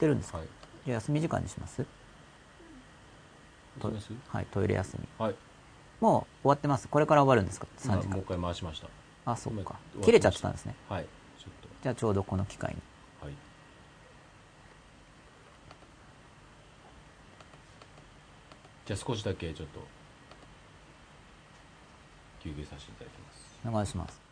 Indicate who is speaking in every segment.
Speaker 1: ってるんですか、
Speaker 2: はい。
Speaker 1: じゃあ休み時間にします？はいトイレ休み。
Speaker 2: はい。
Speaker 1: もう終わってます？これから終わるんですか？3時間。
Speaker 2: 今もう一回回しました。
Speaker 1: あそっか。切れちゃってたんですね。
Speaker 2: はい
Speaker 1: じゃあちょうどこの機会に。
Speaker 2: とはい。じゃあ少しだけちょっと休憩させていただきます。
Speaker 1: お願いします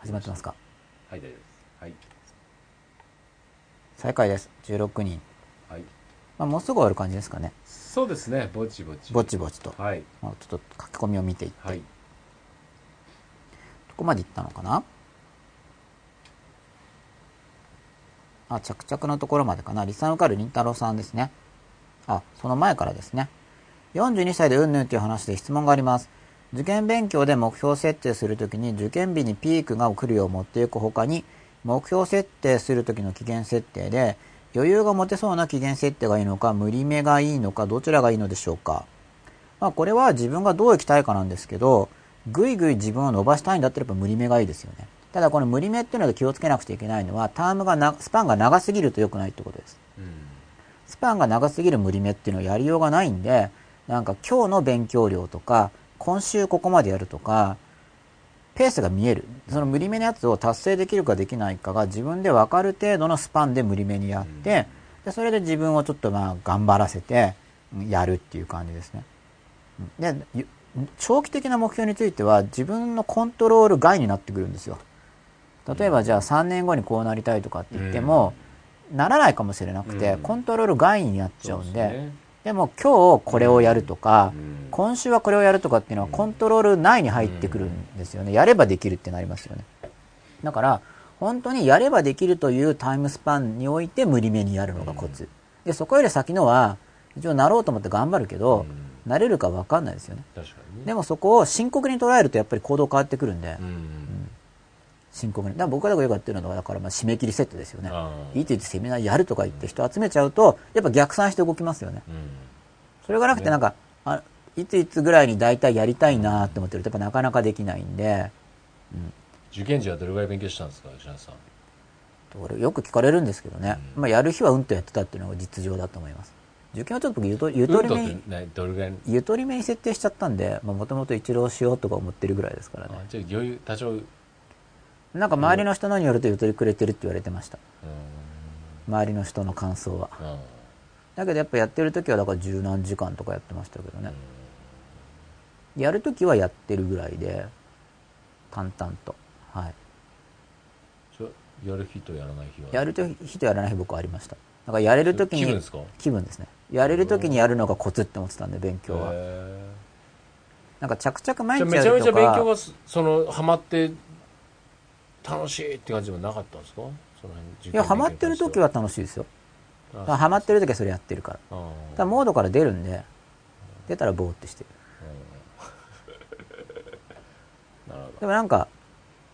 Speaker 1: 始まってますか？
Speaker 2: はい大丈夫です。はい。
Speaker 1: 再開です。16人、
Speaker 2: はい。
Speaker 1: まあ、もうすぐ終わる感じですかね。
Speaker 2: そうですね。ぼちぼち。
Speaker 1: ぼちぼちと、
Speaker 2: はい。
Speaker 1: まあ、ちょっと書き込みを見ていって、
Speaker 2: はい。
Speaker 1: どこまでいったのかな？あ着々のところまでかな。リサン受かるりんたろうさんですね。あその前からですね。42歳でうんぬんという話で質問があります受験勉強で目標設定するときに受験日にピークが来るよう持っていくほかに目標設定するときの期限設定で余裕が持てそうな期限設定がいいのか無理目がいいのかどちらがいいのでしょうか。まあこれは自分がどう生きたいかなんですけどぐいぐい自分を伸ばしたいんだったらやっぱ無理目がいいですよね。ただこの無理目っていうので気をつけなくちゃいけないのはタームがなスパンが長すぎると良くないってことです。
Speaker 2: うん。
Speaker 1: スパンが長すぎる無理目っていうのはやりようがないんで、なんか今日の勉強量とか、今週ここまでやるとか、ペースが見える。その無理目のやつを達成できるかできないかが自分で分かる程度のスパンで無理目にやって、でそれで自分をちょっとまあ頑張らせてうんやるっていう感じですね。うんで、ゆ長期的な目標については自分のコントロール外になってくるんですよ。例えばじゃあ3年後にこうなりたいとかって言っても、ならないかもしれなくて、
Speaker 2: うん
Speaker 1: コントロール外になっちゃうんで、でも今日これをやるとか、
Speaker 2: うん。
Speaker 1: 今週はこれをやるとかっていうのはコントロール内に入ってくるんですよね。やればできるってなりますよね。だから、本当にやればできるというタイムスパンにおいて無理めにやるのがコツ。で、そこより先のは、一応なろうと思って頑張るけど、なれるか分かんないですよね。でもそこを深刻に捉えるとやっぱり行動変わってくるんで、
Speaker 2: うん
Speaker 1: 深刻に。だから僕らがよくやってるのは、だからまあ締め切りセットですよね。いいと言ってセミナーやるとか言って人集めちゃうと、やっぱ逆算して動きますよね。
Speaker 2: うん
Speaker 1: それがなくてなんか、あいついつぐらいに大体やりたいなって思ってるとやっぱなかなかできないんで、
Speaker 2: 受験時はどれぐらい勉強したんですか石原さん
Speaker 1: 俺よく聞かれるんですけどね、まあやる日はうんとやってたっていうのが実情だと思います。受験はちょっと僕ゆとゆとりめに、ゆとりめに設定しちゃったんで、もともと一浪しようとか思ってるぐらいですからね。
Speaker 2: あじゃあ余裕多少うん
Speaker 1: なんか周りの人のによるとゆとりくれてるって言われてました。周りの人の感想は。
Speaker 2: うん
Speaker 1: だけどやっぱやってる時はだから十何時間とかやってましたけどね。やる時はやってるぐらいで、淡々と。はい。
Speaker 2: やる日とやらない日は？
Speaker 1: やる日とやらない日僕はありました。だからやれる時に、
Speaker 2: 気分ですか？
Speaker 1: 気分ですね。やれる時にやるのがコツって思ってたんで、勉強は。
Speaker 2: へ
Speaker 1: なんか着々毎
Speaker 2: ーじゃあめちゃめち
Speaker 1: 日やるとか、
Speaker 2: ゃ勉強がすそのハマって楽しいって感じでもなかったんですか？その辺
Speaker 1: いや、ハマってる時は楽しいですよ。ハマってる時はそれやってるから。だモードから出るんで、出たらボーってしてる。でもなんか、だか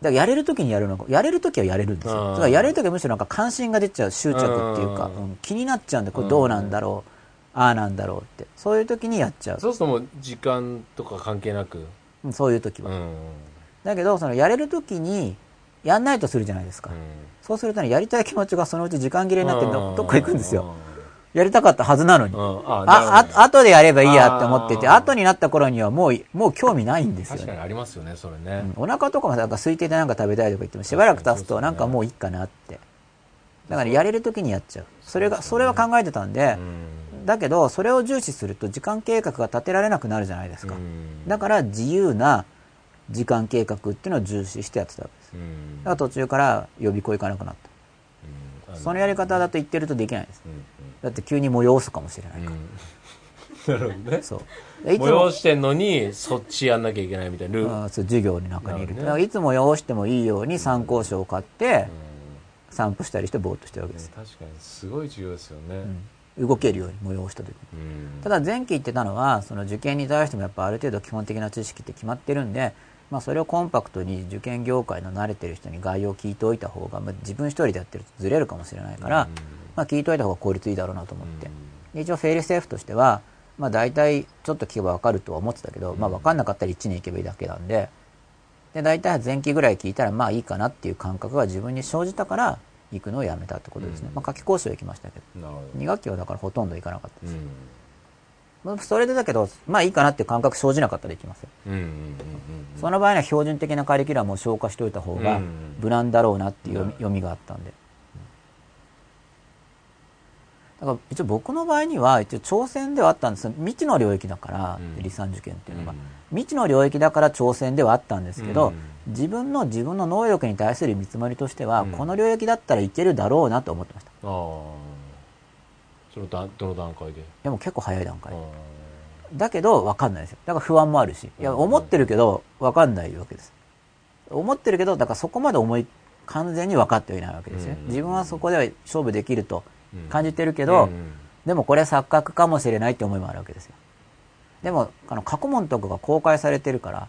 Speaker 1: らやれる時にやるのが、やれる時はやれるんですよ。
Speaker 2: うん
Speaker 1: だからやれる時はむしろなんか関心が出ちゃう、執着っていうか、
Speaker 2: うん
Speaker 1: うん気になっちゃうんで、これどうなんだろう、ああなんだろうって。そういう時にやっちゃう。
Speaker 2: どそうするともう時間とか関係なく？
Speaker 1: うんそういう時は。
Speaker 2: うん
Speaker 1: だけど、そのやれる時に、やんないとするじゃないですか。そうするとね、やりたい気持ちがそのうち時間切れになってどどっか行くんですよ。やりたかったはずなのに。
Speaker 2: うんあ
Speaker 1: あ、あ、後でやればいいやって思ってて、後になった頃にはもう、もう興味ないんですよね。
Speaker 2: 確かにありますよねそれね
Speaker 1: うんお腹とかもなんか空いててなんか食べたいとか言ってもしばらく経つとなんかもういいかなって。だからやれる時にやっちゃう。それが、それは考えてたんで、だけどそれを重視すると時間計画が立てられなくなるじゃないですか。だから自由な時間計画っていうのを重視してやってたわけです。だから途中から予備校行かなくなった。そのやり方だと言ってるとできないです。だって急に催すかもしれないから。
Speaker 2: なるほどね。
Speaker 1: そう。
Speaker 2: 催してんのにそっちやんなきゃいけないみたいな
Speaker 1: そう授業の中にいる。
Speaker 2: るね。
Speaker 1: だからいつも催してもいいように参考書を買って、散歩したりしてぼーっとしてるわけです。
Speaker 2: 確かにすごい重要ですよね。
Speaker 1: 動けるように催した時に。
Speaker 2: うん。
Speaker 1: ただ前期言ってたのは、その受験に対してもやっぱある程度基本的な知識って決まってるんで、まあそれをコンパクトに受験業界の慣れてる人に概要を聞いておいた方が、まあ、自分一人でやってるとずれるかもしれないから、まあ聞いておいた方が効率いいだろうなと思って。で一応フェイルセーフとしては、まあ大体ちょっと聞けばわかるとは思ってたけど、まあわかんなかったら1年行けばいいだけなんで、で大体前期ぐらい聞いたらまあいいかなっていう感覚が自分に生じたから行くのをやめたってことですね。まあ夏期講習は行きましたけど。2学期はだからほとんど行かなかったです。それでだけど、まあいいかなっていう感覚生じなかったら行きますよ。
Speaker 2: うんうんうん
Speaker 1: その場合には標準的なカリキュラムを消化しておいた方が
Speaker 2: うん。
Speaker 1: 無難だろうなっていう読み読みがあったんで。だから一応僕の場合には一応挑戦ではあったんです。未知の領域だから、
Speaker 2: うん。
Speaker 1: 理産受験っていうのが、
Speaker 2: うん。
Speaker 1: 未知の領域だから挑戦ではあったんですけど、
Speaker 2: うん。
Speaker 1: 自分の自分の能力に対する見積もりとしては、
Speaker 2: うん。
Speaker 1: この領域だったらいけるだろうなと思ってました。
Speaker 2: ああそのだどの段階で？
Speaker 1: でも結構早い段階。
Speaker 2: あ
Speaker 1: だけど分かんないですよ。だから不安もあるし。いや
Speaker 2: うん
Speaker 1: 思ってるけど分かんないわけです。思ってるけどだからそこまで思い完全に分かってはいないわけですね
Speaker 2: うん。
Speaker 1: 自分はそこでは勝負できると
Speaker 2: ー
Speaker 1: 感じてるけ
Speaker 2: け
Speaker 1: ど、でもこれ錯覚かもしれないって思いもあるわけですよ。でもあの過去問とかが公開されてるから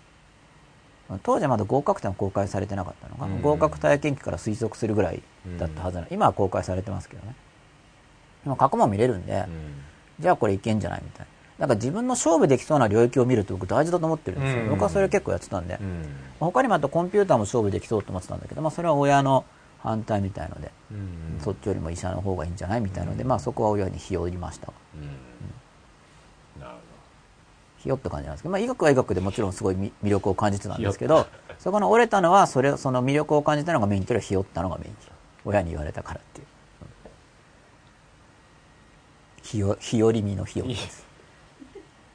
Speaker 1: 当時はまだ合格点は公開されてなかったのかな、
Speaker 2: うん。
Speaker 1: 合格体験記から推測するぐらいだったはずなの、今は公開されてますけどね今過去問見れるんで、じゃあこれいけんじゃないみたいな。だから自分の勝負できそうな領域を見るって僕大事だと思ってるんですよ。
Speaker 2: うん
Speaker 1: 僕はそれ結構やってたんで。
Speaker 2: うん
Speaker 1: 他にもあとコンピューターも勝負できそうと思ってたんだけど、まあそれは親の反対みたいので、
Speaker 2: うん
Speaker 1: そっちよりも医者の方がいいんじゃないみたいので、まあそこは親に日を入りました。ひよって感じなんですけど、まあ医学は医学でもちろんすごいみ魅力を感じてたんですけど、そこの折れたのは、それ、その魅力を感じたのがメインというよりひよったのがメイン。親に言われたからっていう。ひよ、日和見のひよです。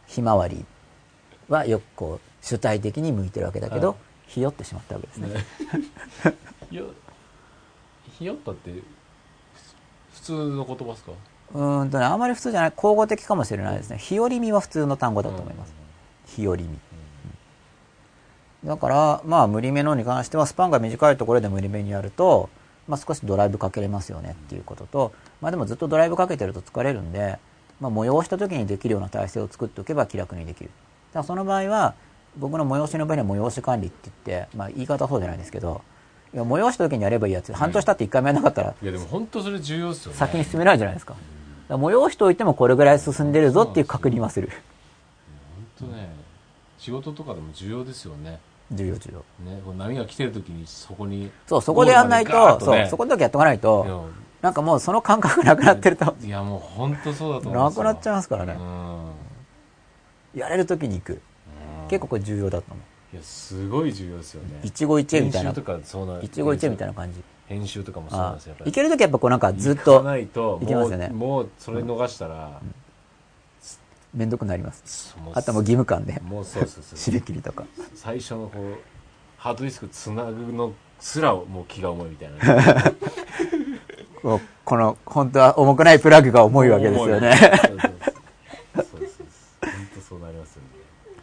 Speaker 1: ひまわりはよくこう、主体的に向いてるわけだけど
Speaker 2: はい、
Speaker 1: ひよってしまったわけですね。
Speaker 2: どひよひよったって普通の言葉ですか？
Speaker 1: うーんとね、あまり普通じゃない、口語的かもしれないですね。日和見は普通の単語だと思います。日和見。だから、まあ、無理めのに関しては、スパンが短いところで無理めにやると、まあ、少しドライブかけれますよねっていうことと、まあ、でもずっとドライブかけてると疲れるんで、まあ、催した時にできるような体制を作っておけば気楽にできる。だその場合は、僕の催しの場合には催し管理って言って、まあ、言い方はそうじゃないですけど、いや催した時にやればいいやつ、半年経って一回もやらなかったら、
Speaker 2: いやでも本当それ重要ですよね
Speaker 1: 先に進めないじゃないですか。だから催しておいてもこれぐらい進んでるぞっていう確認はする。
Speaker 2: 本当ね仕事とかでも重要ですよね
Speaker 1: 重要重要。
Speaker 2: ねこう波が来てる時にそこに
Speaker 1: そう、そこでやんないと、
Speaker 2: ゴールまでガーッ
Speaker 1: そう、
Speaker 2: ね
Speaker 1: そこの時やっとかないと、なんかもうその感覚なくなってると、
Speaker 2: いやもう本当そうだと思いますよ。
Speaker 1: なくなっちゃいますからね。
Speaker 2: うん。
Speaker 1: やれる時に行く。
Speaker 2: うん
Speaker 1: 結構これ重要だと思う。
Speaker 2: いやすごい重要ですよね。
Speaker 1: 一期一会みたいな。
Speaker 2: 編集とかそうな
Speaker 1: 一期一会みたいな感じ。
Speaker 2: 編集とかもそうなん
Speaker 1: あ
Speaker 2: ですよやっぱり。
Speaker 1: 行ける時はやっぱこうなんかずっと
Speaker 2: ないと
Speaker 1: 行きますよね。
Speaker 2: もうそれ逃したら、
Speaker 1: めんどくなります。あとはもう義務感で、
Speaker 2: もうそうそうそう。
Speaker 1: 締め切りとか。
Speaker 2: 最初のこうハードディスクつなぐのすらもう気が重いみたいな。
Speaker 1: この、本当は重くないプラグが重いわけですよね。
Speaker 2: なりますよね。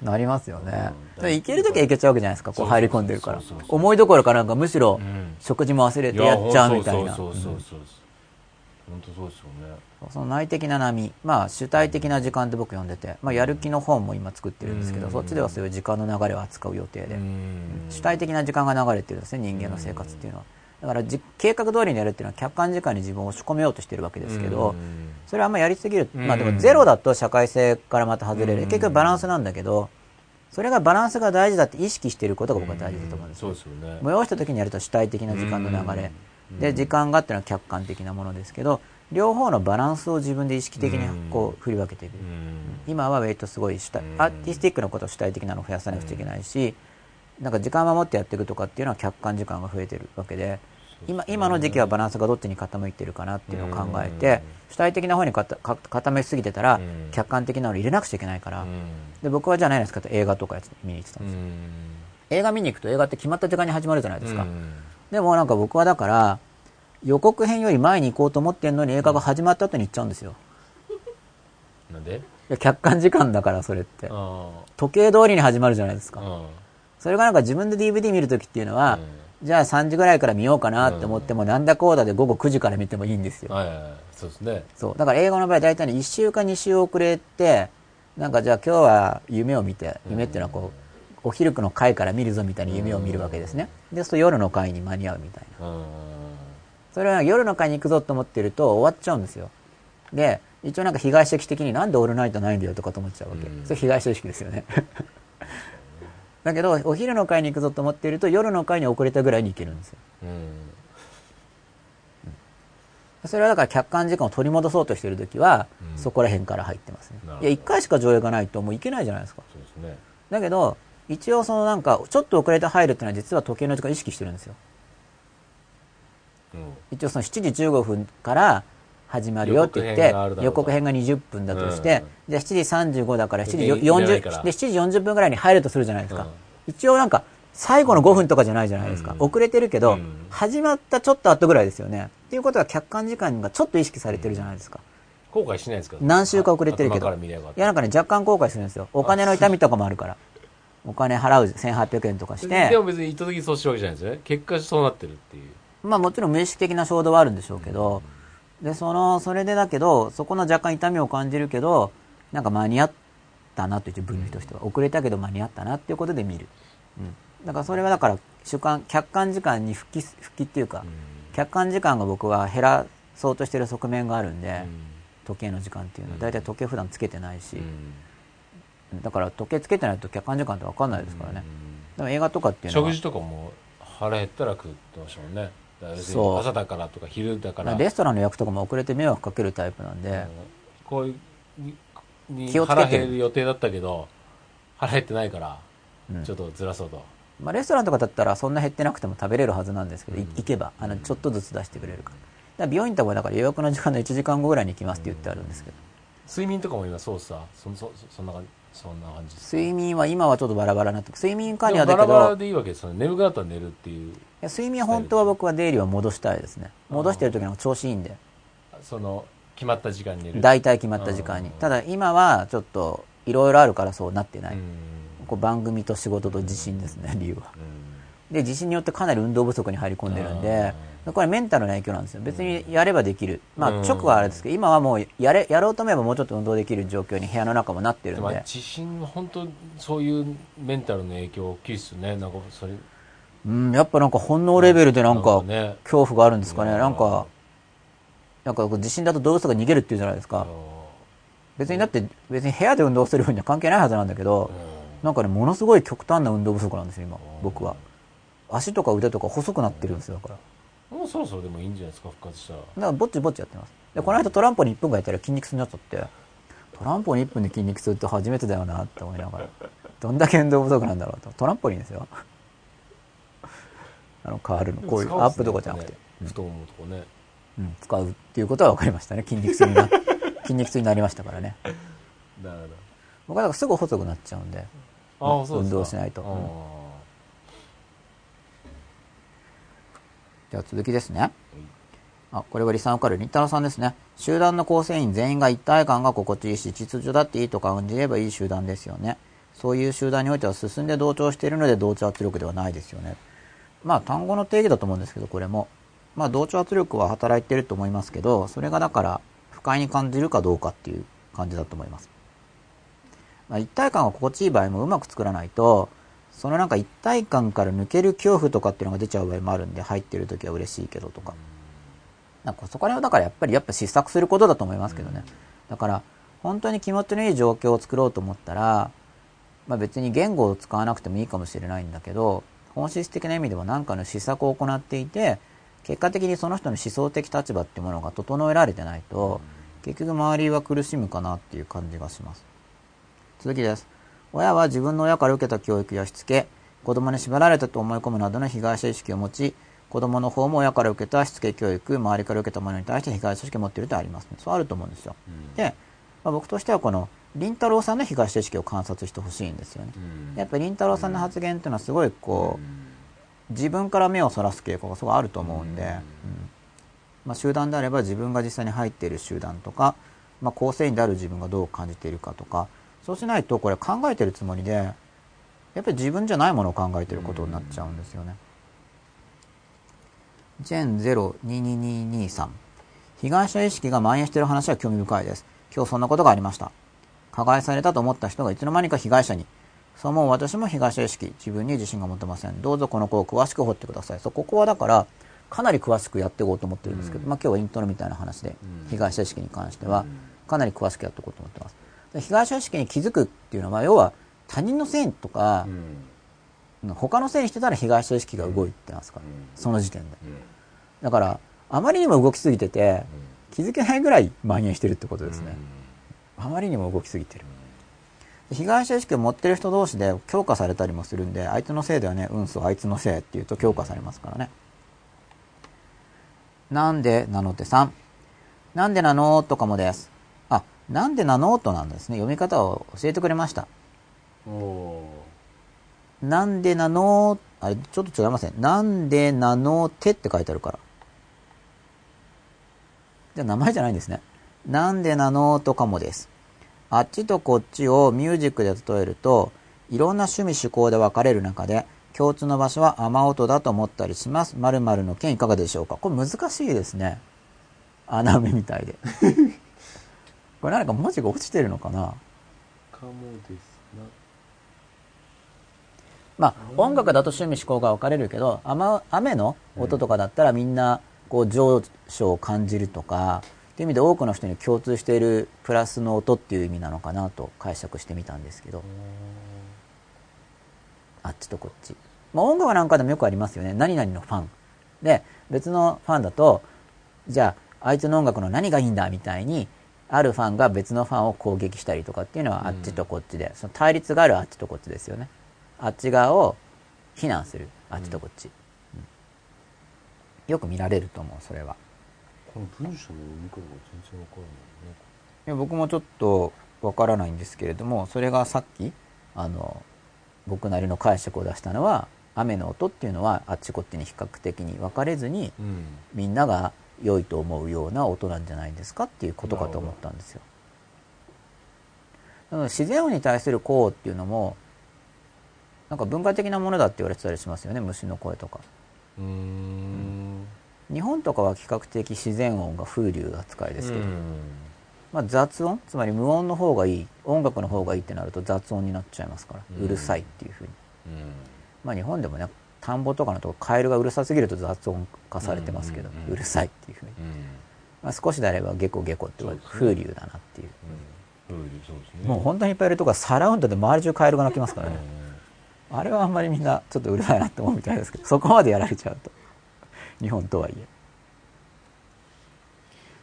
Speaker 1: なりますよね。
Speaker 2: うん。
Speaker 1: で行ける時は行けちゃうわけじゃないですか、こう入り込んでるから。思いどころかなんかむしろ
Speaker 2: うん
Speaker 1: 食事も忘れてやっちゃうみたいな。
Speaker 2: 本当そうですよね。
Speaker 1: その内的な波、まあ主体的な時間って僕読んでて、まあやる気の本も今作ってるんですけど、
Speaker 2: うん。
Speaker 1: そっちではそういう時間の流れを扱う予定で、
Speaker 2: うん。
Speaker 1: 主体的な時間が流れてるんですね、人間の生活っていうのは。だからじ計画通りにやるっていうのは客観時間に自分を押し込めようとしてるわけですけど、
Speaker 2: うん。
Speaker 1: それはあんまやりすぎる、
Speaker 2: うん。
Speaker 1: まあでもゼロだと社会性からまた外れる。
Speaker 2: うん。
Speaker 1: 結局バランスなんだけど、それがバランスが大事だって意識していることが僕は大事だと思うんですよ。
Speaker 2: そうですよね。
Speaker 1: 催した時にやると主体的な時間の流れ、
Speaker 2: うん
Speaker 1: で時間がっていうのは客観的なものですけど両方のバランスを自分で意識的にこう振り分けていく、
Speaker 2: うん。
Speaker 1: 今はウェイトすごい主体、
Speaker 2: うん。
Speaker 1: アーティスティックなことを主体的なのを増やさなくちゃいけないし、なんか時間を守ってやっていくとかっていうのは客観時間が増えてるわけで今今の時期はバランスがどっちに傾いてるかなっていうのを考えて、主体的な方にかたか傾きすぎてたら、
Speaker 2: うん。
Speaker 1: 客観的なのを入れなくちゃいけないから、
Speaker 2: うん。
Speaker 1: で僕はじゃあ何ですかって映画とかやつ見に行ってたんですよ、映画見に行くと映画って決まった時間に始まるじゃないですか、
Speaker 2: うん
Speaker 1: でもなんか僕はだから予告編より前に行こうと思ってんのに映画が始まった後に行っちゃうんですよ。
Speaker 2: なんで？
Speaker 1: いや客観時間だからそれって。
Speaker 2: あ
Speaker 1: 時計通りに始まるじゃないですか、
Speaker 2: あ
Speaker 1: それがなんか自分で DVD 見るときっていうのは、じゃあ3時ぐらいから見ようかなって思っても、なんだこうだで午後9時から見てもいいんですよ。
Speaker 2: はいはいはい。そうですね。
Speaker 1: そう。だから映画の場合大体ね、1週か2週遅れて、なんかじゃあ今日は夢を見て、夢っていうのはこう、お昼の回から見るぞみたいな夢を見るわけですね。で、そうすると夜の回に間に合うみたいな。
Speaker 2: うん
Speaker 1: それは夜の回に行くぞと思ってると終わっちゃうんですよ。で、一応なんか被害者意識的になんでオールナイトないんだよとかと思っちゃうわけ。
Speaker 2: うん
Speaker 1: それ被害者意識ですよね。だけど、お昼の会に行くぞと思っていると、夜の会に遅れたぐらいに行けるんですよ。
Speaker 2: うん
Speaker 1: それはだから客観時間を取り戻そうとしているときは、
Speaker 2: うん
Speaker 1: そこら辺から入ってますねいや、一回しか上映がないともう行けないじゃないですか。
Speaker 2: そうですね
Speaker 1: だけど、一応そのなんか、ちょっと遅れて入るっていうのは実は時計の時間を意識してるんですよ。
Speaker 2: うん。
Speaker 1: 一応その7時15分から始まるよって言って
Speaker 2: 予告編があるだろうと
Speaker 1: 予告編が20分だとして、
Speaker 2: うん
Speaker 1: じゃあ7時35だから7時
Speaker 2: でいらないから。
Speaker 1: 40で7時40分ぐらいに入るとするじゃないですか、
Speaker 2: うん。
Speaker 1: 一応なんか最後の5分とかじゃないじゃないですか、
Speaker 2: うん。
Speaker 1: 遅れてるけど、
Speaker 2: うん。
Speaker 1: 始まったちょっと後ぐらいですよね。っていうことは客観時間がちょっと意識されてるじゃないですか、
Speaker 2: 後悔しないですか？
Speaker 1: 何週か遅れてるけ
Speaker 2: 頭
Speaker 1: どいやなんかね若干後悔するんですよ。お金の痛みとかもあるからお金払う1800円とかして。
Speaker 2: でも別に意図的にそうしてるわけじゃないですよね。結果そうなってるっていう。
Speaker 1: まあもちろん無意識的な衝動はあるんでしょうけど、で、その、それでだけど、そこの若干痛みを感じるけど、なんか間に合ったなという分類としては、遅れたけど間に合ったなっていうことで見る。うん。だからそれはだから、主観、客観時間に復帰す、復帰っていうか、客観時間が僕は減らそうとしてる側面があるんで、時計の時間っていうのは、だいたい時計普段つけてないし、だから時計つけてないと客観時間って分かんないですからね。でも映画とかっていうのは。
Speaker 2: 食事とかも腹減ったら食ってましたもんね。
Speaker 1: そう。
Speaker 2: 朝だからとか昼だから。
Speaker 1: レストランの予約とかも遅れて迷惑かけるタイプなんで、
Speaker 2: こういうに
Speaker 1: 気をつけて
Speaker 2: る予定だったけど腹減ってないから
Speaker 1: うん。
Speaker 2: ちょっとずらそうと、
Speaker 1: まあ、レストランとかだったらそんな減ってなくても食べれるはずなんですけど、い行けばあのちょっとずつ出してくれるから。だ院とかはだから予約の時間の1時間後ぐらいに行きますって言ってあるんですけど。
Speaker 2: 睡眠とかも今そうさそそそそんな感じそんな感じ
Speaker 1: 睡眠は今はちょっとバラバラになって睡眠管理はだけど
Speaker 2: バラバラでいいわけですよね。眠くなったら寝るっていう。
Speaker 1: いや睡眠は本当は僕は出入りは戻したいですね。戻してる時の調子いいんで。
Speaker 2: その決まった時間に寝る。
Speaker 1: 大体決まった時間に。ただ今はちょっといろいろあるからそうなってない、
Speaker 2: うん。
Speaker 1: こう番組と仕事と自信ですね理由は。
Speaker 2: うん。
Speaker 1: で自信によってかなり運動不足に入り込んでるんでこれメンタルの影響なんですよ。別にやればできる。まあ
Speaker 2: うん。
Speaker 1: 直はあれですけど今はもうやれやろうと思えばもうちょっと運動できる状況に部屋の中もなってるんで。
Speaker 2: 自信は本当そういうメンタルの影響大きいですよねなんかそれ。
Speaker 1: うんやっぱなんか本能レベルでなんか
Speaker 2: ね。
Speaker 1: 恐怖があるんですかね。
Speaker 2: うん。
Speaker 1: なんかなんか自信だと動物が逃げるっていうじゃないですか。別にだって別に部屋で運動する分には関係ないはずなんだけどなんかねものすごい極端な運動不足なんですよ今僕は。足とか腕とか細くなってるんですよだから
Speaker 2: もうそろそろでもいいんじゃないですか復活したら。
Speaker 1: だからぼっちぼっちやってます。でこの間トランポリン1分間やったら筋肉痛になっちゃって。トランポリン1分で筋肉痛って初めてだよなって思いながら。どんだけ運動不足なんだろうと。トランポリンですよ。あの変わるの。こういうアップとかじゃなくて、
Speaker 2: 太ももとかね。
Speaker 1: うん、使うっていうことは分かりましたね。筋肉痛にな 筋肉痛になりましたからね。
Speaker 2: なるほど。
Speaker 1: 僕はだからすぐ細くなっちゃうんで。
Speaker 2: あ
Speaker 1: 運動しないとじゃあ続きですね。あこれはリサンカルりんたろさんですね。集団の構成員全員が一体感が心地いいし秩序だっていいと感じればいい集団ですよね。そういう集団においては進んで同調しているので同調圧力ではないですよね。まあ単語の定義だと思うんですけどこれも。まあ同調圧力は働いてると思いますけどそれがだから不快に感じるかどうかっていう感じだと思います、まあ、一体感が心地いい場合もうまく作らないとそのなんか一体感から抜ける恐怖とかっていうのが出ちゃう場合もあるんで入ってる時は嬉しいけどとかなんかそこら辺はだからやっぱりやっぱ失策することだと思いますけどね。だから本当に気持ちのいい状況を作ろうと思ったら、まあ別に言語を使わなくてもいいかもしれないんだけど、本質的な意味でも何かの施策を行っていて、結果的にその人の思想的立場っていうものが整えられてないと、結局周りは苦しむかなっていう感じがします。続きです。親は自分の親から受けた教育やしつけ、子供に縛られたと思い込むなどの被害者意識を持ち、子供の方も親から受けたしつけ教育、周りから受けたものに対して被害者意識を持っているとありますね。そうあると思うんですよ。で、まあ、僕としてはこの、凛太郎さんの被害者意識を観察してほしいんですよね。やっぱり凛太郎さんの発言っていうのはすごいこう、自分から目をそらす傾向がすごいあると思うんで、うんまあ、集団であれば自分が実際に入っている集団とか、まあ、構成員である自分がどう感じているかとか、そうしないとこれ考えてるつもりで、やっぱり自分じゃないものを考えてることになっちゃうんですよね。ジェン022223被害者意識が蔓延している話は興味深いです。今日そんなことがありました。加害されたと思った人がいつの間にか被害者に。そう思う私も被害者意識、自分に自信が持てません。どうぞこの子を詳しく掘ってください。そう、ここはだから、かなり詳しくやっていこうと思ってるんですけど、まあ今日はイントロみたいな話で、被害者意識に関しては、かなり詳しくやっていこうと思ってます。で被害者意識に気づくっていうのは、要は他人のせいとか、他のせいにしてたら被害者意識が動いてますから、その時点で。だから、あまりにも動きすぎてて、気づけないぐらい蔓延してるってことですね。あまりにも動きすぎてる。被害者意識を持ってる人同士で強化されたりもするんで、あいつのせいではね、うんそう、あいつのせいって言うと強化されますからね。なんでなのてさん。なんでなのとかもです。あ、なんでなの？となんですね。読み方を教えてくれました。
Speaker 2: お
Speaker 1: なんでなの？あれ、ちょっと違いません。なんでなの？てって書いてあるから。じゃあ名前じゃないんですね。なんでなの？とかもです。あっちとこっちをミュージックで例えると、いろんな趣味趣向で分かれる中で、共通の場所は雨音だと思ったりします。〇〇の件いかがでしょうかこれ難しいですね。穴埋めみたいで。これ何か文字が落ちてるのかな？
Speaker 2: かもです
Speaker 1: まあ、音楽だと趣味思考が分かれるけど雨雨の音とかだったらみんなこう上昇を感じるとかっていう意味で多くの人に共通しているプラスの音っていう意味なのかなと解釈してみたんですけど。あっちとこっち、まあ、音楽なんかでもよくありますよね。何々のファン。で別のファンだとじゃああいつの音楽の何がいいんだみたいにあるファンが別のファンを攻撃したりとかっていうのはあっちとこっちで、その対立があるあっちとこっちですよね。あっち側を非難するあっちとこっち、うん。よく見られると思うそれは。
Speaker 2: この文章の読み方が全然わからないね。
Speaker 1: いや僕もちょっとわからないんですけれどもそれがさっきあの僕なりの解釈を出したのは雨の音っていうのはあっちこっちに比較的に分かれずに
Speaker 2: うん。
Speaker 1: みんなが良いと思うような音なんじゃないですかっていうことかと思ったんですよ。なので自然音に対する項っていうのもなんか文化的なものだって言われてたりしますよね虫の声とか。
Speaker 2: うーん。
Speaker 1: 日本とかは比較的自然音が風流扱いですけど、
Speaker 2: うん。
Speaker 1: まあ、雑音？つまり無音の方がいい。音楽の方がいいってなると雑音になっちゃいますから、
Speaker 2: う
Speaker 1: うんるさいっていうふうに。
Speaker 2: うん。
Speaker 1: まあ日本でもね田んぼとかのとこカエルがうるさすぎると雑音化されてますけど、
Speaker 2: う
Speaker 1: るさいっていうふうに、
Speaker 2: うん。
Speaker 1: まあ、少しであればゲコゲコって風流だなっていう。
Speaker 2: うん。風流そうですね。
Speaker 1: もう本当にいっぱいいるとこはサラウンドで周り中カエルが鳴きますからね、
Speaker 2: う
Speaker 1: あれはあんまりみんなちょっとうるさいなって思うみたいですけど そこまでやられちゃうと。日本とはいえ。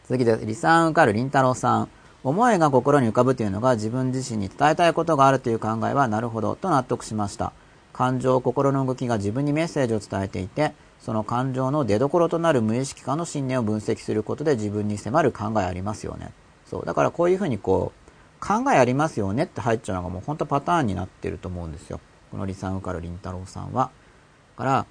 Speaker 1: 続きでリサン受かる凛太郎さん。思いが心に浮かぶというのが自分自身に伝えたいことがあるという考えはなるほどと納得しました感情心の動きが自分にメッセージを伝えていてその感情の出所となる無意識化の信念を分析することで自分に迫る考えありますよね。そう。だからこういうふうにこう考えありますよねって入っちゃうのがもう本当パターンになってると思うんですよ。このリサン受かる凛太郎さんは。だから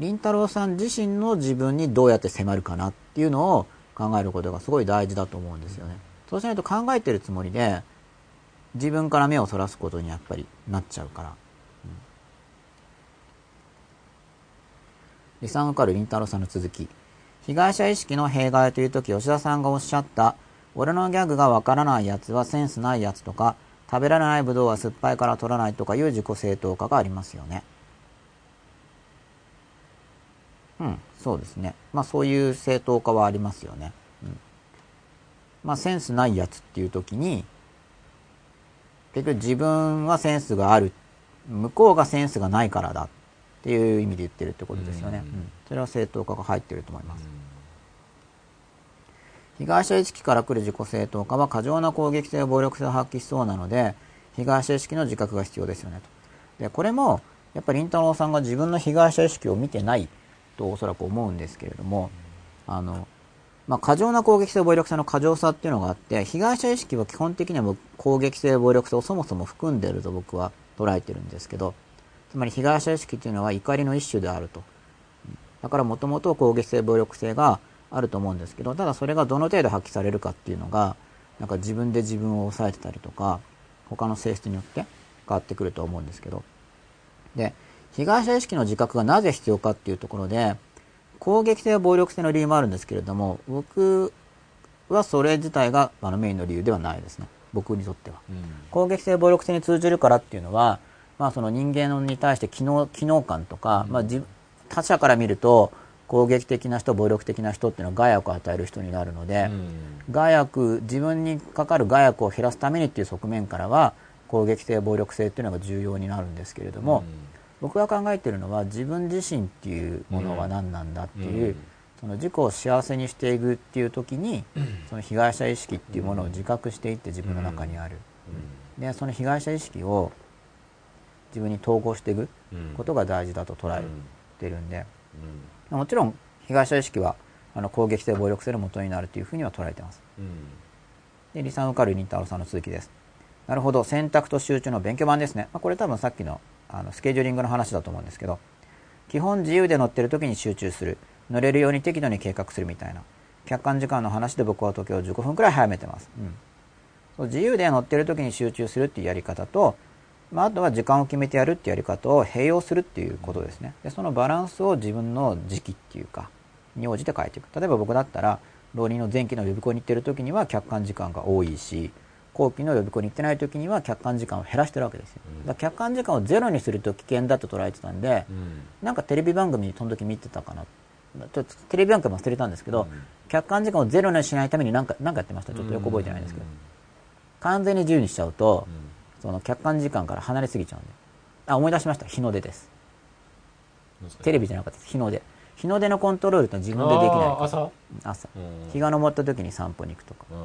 Speaker 1: 凛太郎さん自身の自分にどうやって迫るかなっていうのを考えることがすごい大事だと思うんですよね。そうしないと考えてるつもりで自分から目をそらすことにやっぱりなっちゃうから、うん、リサン受かる凛太郎さんの続き。被害者意識の弊害という時吉田さんがおっしゃった俺のギャグがわからないやつはセンスないやつとか食べられないブドウは酸っぱいから取らないとかいう自己正当化がありますよね。うんそうですね。まあそういう正当化はありますよね、うん、まあセンスないやつっていう時に結局自分はセンスがある。向こうがセンスがないからだ。っていう意味で言ってるってことですよね、
Speaker 2: うん。
Speaker 1: うん。それは正当化が入ってると思います、被害者意識から来る自己正当化は過剰な攻撃性や暴力性を発揮しそうなので被害者意識の自覚が必要ですよねと。でこれもやっぱり凛太郎さんが自分の被害者意識を見てないとおそらく思うんですけれどもあの、まあ、過剰な攻撃性暴力性の過剰さっていうのがあって被害者意識は基本的には攻撃性暴力性をそもそも含んでると僕は捉えてるんですけどつまり被害者意識っていうのは怒りの一種であると。だからもともと攻撃性暴力性があると思うんですけどただそれがどの程度発揮されるかっていうのがなんか自分で自分を抑えてたりとか他の性質によって変わってくると思うんですけど。で被害者意識の自覚がなぜ必要かっていうところで攻撃性暴力性の理由もあるんですけれども僕はそれ自体があのメインの理由ではないですね。僕にとっては。攻撃性暴力性に通じるからっていうのは、まあ、その人間に対して機能機能感とか、まあ、自他者から見ると攻撃的な人暴力的な人っていうのは害悪を与える人になるので、害悪自分にかかる害悪を減らすためにっていう側面からは攻撃性暴力性っていうのが重要になるんですけれども、僕が考えているのは自分自身っていうものは何なんだっていう、その自己を幸せにしていくっていう時に、その被害者意識っていうものを自覚していって自分の中にある、でその被害者意識を自分に統合していくことが大事だと捉えてるんで、もちろん被害者意識はあの攻撃性暴力性の元になるというふうには捉えてます
Speaker 2: うん
Speaker 1: で、理算受かるりんたろーさんの続きです。なるほど、選択と集中の勉強版ですね。まあ、これ多分さっきのあのスケジューリングの話だと思うんですけど、基本自由で乗ってる時に集中する。乗れるように適度に計画するみたいな。客観時間の話で僕は時計を15分くらい早めてます。うん、そう自由で乗ってる時に集中するっていうやり方と、まあ、あとは時間を決めてやるっていうやり方を併用するっていうことですね。で、そのバランスを自分の時期っていうか、に応じて変えていく。例えば僕だったら、浪人の前期の予備校に行ってる時には客観時間が多いし、後期の予備校に行ってない時には客観時間を減らしてるわけですよ。だから客観時間をゼロにすると危険だと捉えてたんで、
Speaker 2: うん
Speaker 1: なんかテレビ番組その時見てたかな。ちょっとテレビ番組も忘れたんですけど、
Speaker 2: うん
Speaker 1: 客観時間をゼロにしないために何か何かやってました。ちょっとよく覚えてないんですけど。完全に自由にしちゃうと、その客観時間から離れすぎちゃうんで。あ、思い出しました。日の出です。テレビじゃなかったです。日の出。日の出のコントロールって自分でできない。
Speaker 2: 朝？
Speaker 1: 朝。
Speaker 2: うん
Speaker 1: 日が昇った時に散歩に行くとか。
Speaker 2: うん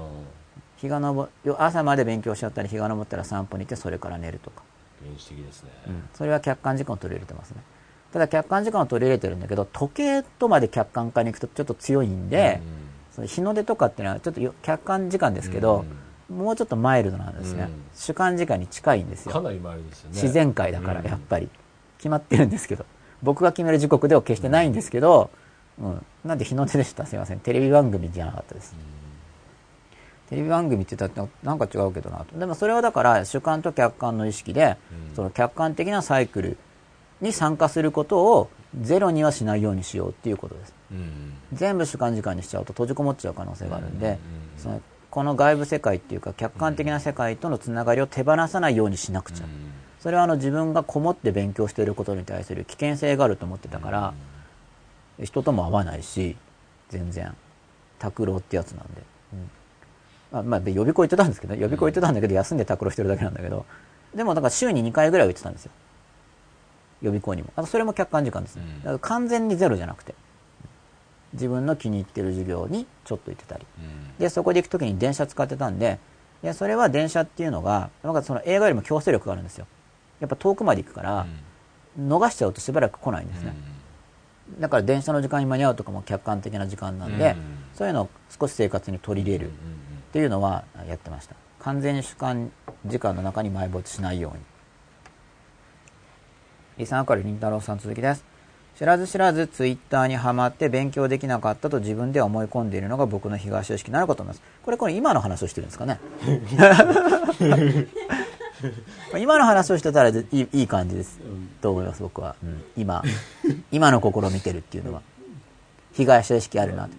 Speaker 1: 日が昇よ朝まで勉強しちゃったり、日が昇ったら散歩に行ってそれから寝るとか。
Speaker 2: 原始的ですね
Speaker 1: それは客観時間を取り入れてますね。ただ客観時間を取り入れてるんだけど、時計とまで客観化に行くとちょっと強いんで、その日の出とかっていうのはちょっとよ客観時間ですけど、もうちょっとマイルドなんですね。
Speaker 2: うん。
Speaker 1: 主観時間に近いんですよ。
Speaker 2: かなり前ですよね。
Speaker 1: 自然界だから
Speaker 2: うん。
Speaker 1: やっぱり。決まってるんですけど。僕が決める時刻では決してないんですけど、うん、なんで日の出でした？すいません。テレビ番組じゃなかったです、テレビ番組って言ったらなんか違うけどなと。でもそれはだから主観と客観の意識で、
Speaker 2: うん。
Speaker 1: その客観的なサイクルに参加することをゼロにはしないようにしようっていうことです。
Speaker 2: うん。
Speaker 1: 全部主観時間にしちゃうと閉じこもっちゃう可能性があるんで、
Speaker 2: うんうんうん。
Speaker 1: そのこの外部世界っていうか客観的な世界とのつながりを手放さないようにしなくちゃ、それはあの自分がこもって勉強していることに対する危険性があると思ってたから、人とも会わないし全然。拓郎ってやつなんで、うん、あまあで予備校行ってたんですけど予備校行ってたんだけど休んで拓郎してるだけなんだけど。でもだから週に2回ぐらいは行ってたんですよ。予備校にも。あそれも客観時間ですね、
Speaker 2: うん。
Speaker 1: だから完全にゼロじゃなくて自分の気に入ってる授業にちょっと行ってたり。でそこで行く時に電車使ってたんででそれは電車っていうのがなんかその映画よりも強制力があるんですよ。やっぱ遠くまで行くから、逃しちゃうとしばらく来ないんですね、だから電車の時間に間に合うとかも客観的な時間なんで、
Speaker 2: うん。
Speaker 1: そういうのを少し生活に取り入れるっていうのはやってました。完全に主観時間の中に埋没しないように。リサーカルりんたろうさん続きです知らず知らずツイッターにはまって勉強できなかったと自分では思い込んでいるのが僕の東意識なのかと思います。これこれ今の話をしてるんですかね？今の話をしてたらいいいい感じですと思います僕は、うん。今。今の心を見てるっていうのは。被害者意識あるなと。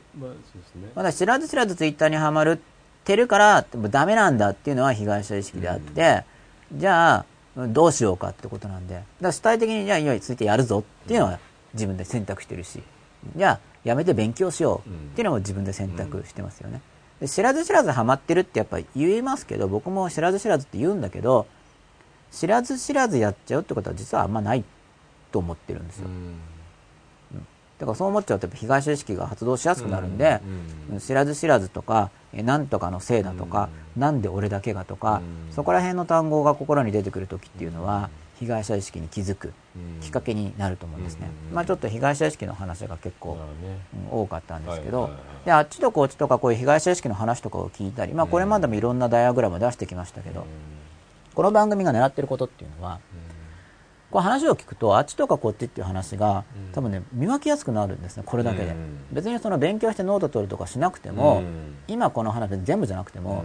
Speaker 2: ま
Speaker 1: だ知らず知らずツイッターにはまるてるからもうダメなんだっていうのは被害者意識であって、じゃあどうしようかってことなんで。だから主体的にじゃあいやツイッターやるぞっていうのは自分で選択してるし。じゃあやめて勉強しよう。っていうのも自分で選択してますよね、で知らず知らずハマってるってやっぱ言いますけど僕も知らず知らずって言うんだけど知らず知らずやっちゃうってことは実はあんまないと思ってるんですよ、だからそう思っちゃうとやっぱ被害者意識が発動しやすくなるんで、知らず知らずとか、えなんとかのせいだとか、なんで俺だけがとか、そこら辺の単語が心に出てくる時っていうのは、被害者意識に気づくきっかけになると思うんですね。まあちょっと被害者意識の話が結構、うん多かったんですけど、であっちとこっちとかこういう被害者意識の話とかを聞いたり、まあこれまでもいろんなダイアグラムを出してきましたけど、この番組が狙ってることっていうのは、こう話を聞くとあっちとかこっちっていう話が多分ね見分けやすくなるんですねこれだけで、
Speaker 2: うん
Speaker 1: 別にその勉強してノート取るとかしなくても、今この話全部じゃなくても、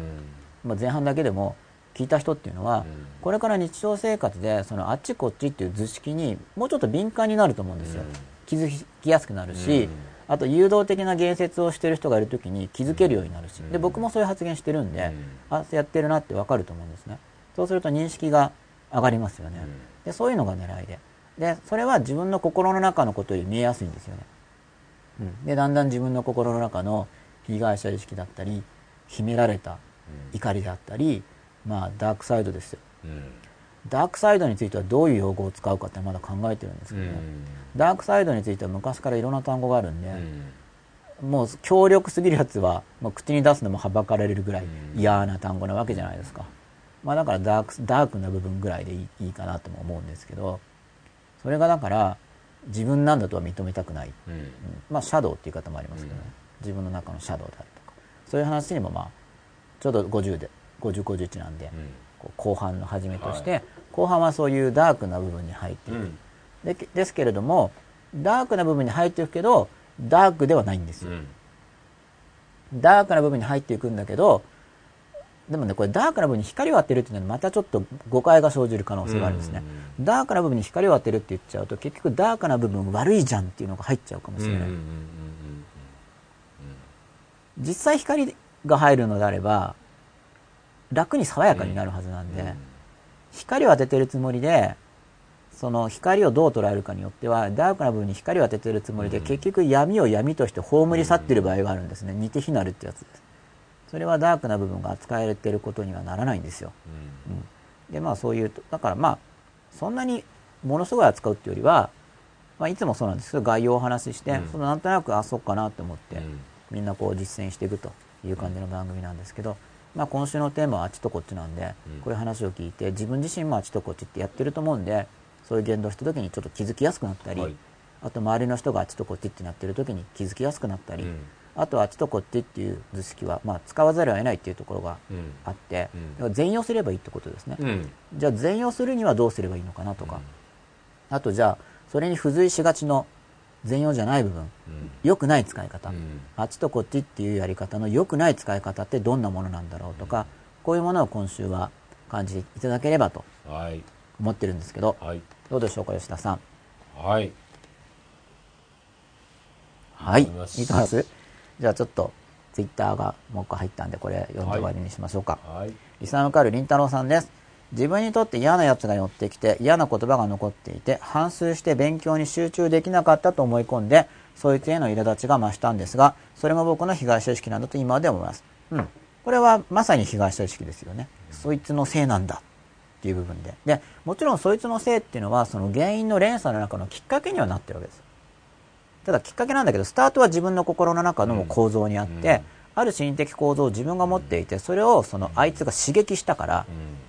Speaker 1: まあ、前半だけでも聞いた人っていうのは、これから日常生活でそのあっちこっちっていう図式にもうちょっと敏感になると思うんですよ、気づきやすくなるし、
Speaker 2: うん。
Speaker 1: あと誘導的な言説をしてる人がいる時に気づけるようになるし、で僕もそういう発言してるんで、あやってるなって分かると思うんですね。そうすると認識が上がりますよね、でそういうのが狙いで。でそれは自分の心の中のことより見えやすいんですよね、うん、でだんだん自分の心の中の被害者意識だったり秘められた怒りだったり、まあダークサイドですよ。ダークサイドについてはどういう用語を使うかってまだ考えてるんですけどね、ダークサイドについては昔からいろんな単語があるんで、もう強力すぎるやつはもう口に出すのもはばかられるぐらい嫌な単語なわけじゃないですか、まあだからダークダークな部分ぐらいでいいいいかなとも思うんですけどそれがだから自分なんだとは認めたくない、うん。まあシャドウっていう言い方もありますけどね、自分の中のシャドウであるとか。そういう話にもまあちょうど50で5051なんで、後半の始めとして、
Speaker 2: は
Speaker 1: 後半はそういうダークな部分に入っていく、
Speaker 2: うん。
Speaker 1: でですけれどもダークな部分に入っていくけどダークではないんですよ、
Speaker 2: うん。
Speaker 1: ダークな部分に入っていくんだけどでもねこれダークな部分に光を当てるっていうのはまたちょっと誤解が生じる可能性があるんですね、ダークな部分に光を当てるって言っちゃうと結局ダークな部分悪いじゃんっていうのが入っちゃうかもしれない、実際光が入るのであれば楽に爽やかになるはずなんで、
Speaker 2: うん。
Speaker 1: 光を当ててるつもりでその光をどう捉えるかによってはダークな部分に光を当ててるつもりで、
Speaker 2: うん。
Speaker 1: 結局闇を闇として葬り去ってる場合があるんですね、似て非なるってやつです。それはダークな部分が扱えてることにはならないんですよ。
Speaker 2: うん。
Speaker 1: でまあそういうだからまあそんなにものすごい扱うっていうよりは、まあ、いつもそうなんです。けど概要をお話しして、
Speaker 2: うん。
Speaker 1: そのなんとなくあそうかなって思って、
Speaker 2: うん。
Speaker 1: みんなこう実践していくという感じの番組なんですけど、まあ、今週のテーマはあっちとこっちなんで、
Speaker 2: うん。
Speaker 1: こういう話を聞いて自分自身もあっちとこっちってやってると思うんでそういう言動した時にちょっと気づきやすくなったり、
Speaker 2: はい。
Speaker 1: あと周りの人があっちとこっちってなってる時に気づきやすくなったり、
Speaker 2: うん。
Speaker 1: あとはあっちとこっちっていう図式は、まあ、使わざるを得ないっていうところが
Speaker 2: うん。
Speaker 1: あって、
Speaker 2: うん。
Speaker 1: だから全用すればいいってことですね。
Speaker 2: うん。
Speaker 1: じゃあ全用するにはどうすればいいのかなとか、あとじゃあそれに付随しがちの全用じゃない部分。
Speaker 2: うん。
Speaker 1: 良くない使い方、
Speaker 2: うん。
Speaker 1: あっちとこっちっていうやり方の良くない使い方ってどんなものなんだろうとかこういうものを今週は感じていただければと
Speaker 2: はい。
Speaker 1: 思ってるんですけど。
Speaker 2: はい。
Speaker 1: どうでしょうか吉田さん。
Speaker 2: はい。
Speaker 1: はい。
Speaker 2: いいます？
Speaker 1: じゃあちょっとツイッターがもう一個入ったんでこれ読んで終わりにしましょうか、
Speaker 2: はい。
Speaker 1: リサムカルりんたろうさんです。自分にとって嫌な奴が寄ってきて嫌な言葉が残っていて反数して勉強に集中できなかったと思い込んでそいつへの苛立ちが増したんですがそれも僕の被害者意識なんだと今で思います。うん。これはまさに被害者意識ですよね。そいつのせいなんだっていう部分で。で、もちろんそいつのせいっていうのはその原因の連鎖の中のきっかけにはなってるわけです。ただきっかけなんだけどスタートは自分の心の中の構造にあって、
Speaker 2: うん
Speaker 1: ある心的構造を自分が持っていてそれをそのあいつが刺激したから
Speaker 2: うん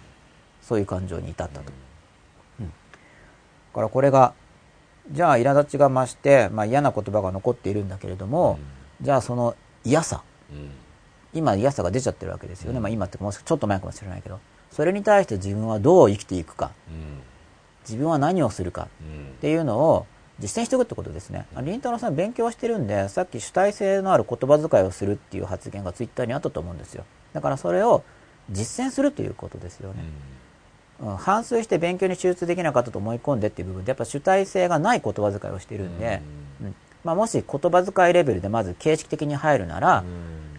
Speaker 1: そういう感情に至ったと。うん、だからこれがじゃあ苛立ちが増して、まあ、嫌な言葉が残っているんだけれども、じゃあその嫌さ。
Speaker 2: うん。
Speaker 1: 今嫌さが出ちゃってるわけですよね、
Speaker 2: うん。
Speaker 1: まあ、今ってもしちょっと前かもしれないけど。それに対して自分はどう生きていくか。
Speaker 2: うん。
Speaker 1: 自分は何をするか。
Speaker 2: うん。
Speaker 1: っていうのを実践していくってことですね。ありんたろーさん勉強してるんで、さっき主体性のある言葉遣いをするっていう発言がツイッターにあったと思うんですよ。だからそれを実践するということですよね。うん、反数して勉強に集中できなかったと思い込んでっていう部分でやっぱ主体性がない言葉遣いをしているんで、うん。まあ、もし言葉遣いレベルでまず形式的に入るなら、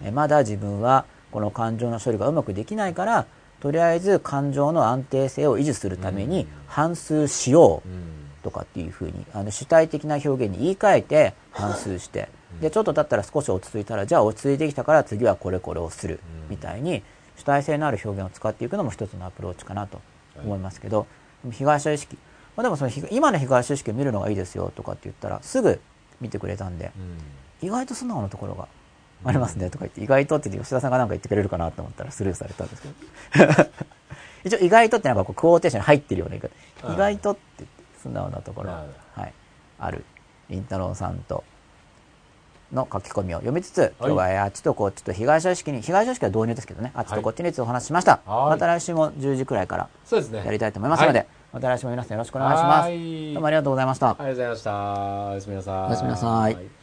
Speaker 1: えまだ自分はこの感情の処理がうまくできないからとりあえず感情の安定性を維持するために反数しようとかっていうふうにあの主体的な表現に言い換えて反数して。でちょっと経ったら少し落ち着いたらじゃあ落ち着いてきたから次はこれこれをするみたいに主体性のある表現を使っていくのも一つのアプローチかなと思いますけど、被害者意識、まあ、でもその被今の被害者意識を見るのがいいですよとかって言ったらすぐ見てくれたんで意外と素直なところがありますねとか言って意外とって吉田さんが何か言ってくれるかなと思ったらスルーされたんですけど。一応意外とってなんかこうクオーテーションに入ってるような言い方。
Speaker 2: はい。
Speaker 1: 意外とって素直なところ。はい、ある。りんたろーさんとの書き込みを読みつつ今日はえーあっちとこっちと被害者意識に被害者意識は導入ですけどね。あっちとこっちについてお話ししました、
Speaker 2: はい。
Speaker 1: また来週も10時くらいから
Speaker 2: そうですね。
Speaker 1: やりたいと思いますので、
Speaker 2: はい。
Speaker 1: また来週も皆さんよろしくお願いします。
Speaker 2: はい。
Speaker 1: どうもありがとうございました。
Speaker 2: ありがとうございました。おやすみなさい。
Speaker 1: おやすみなさ
Speaker 2: い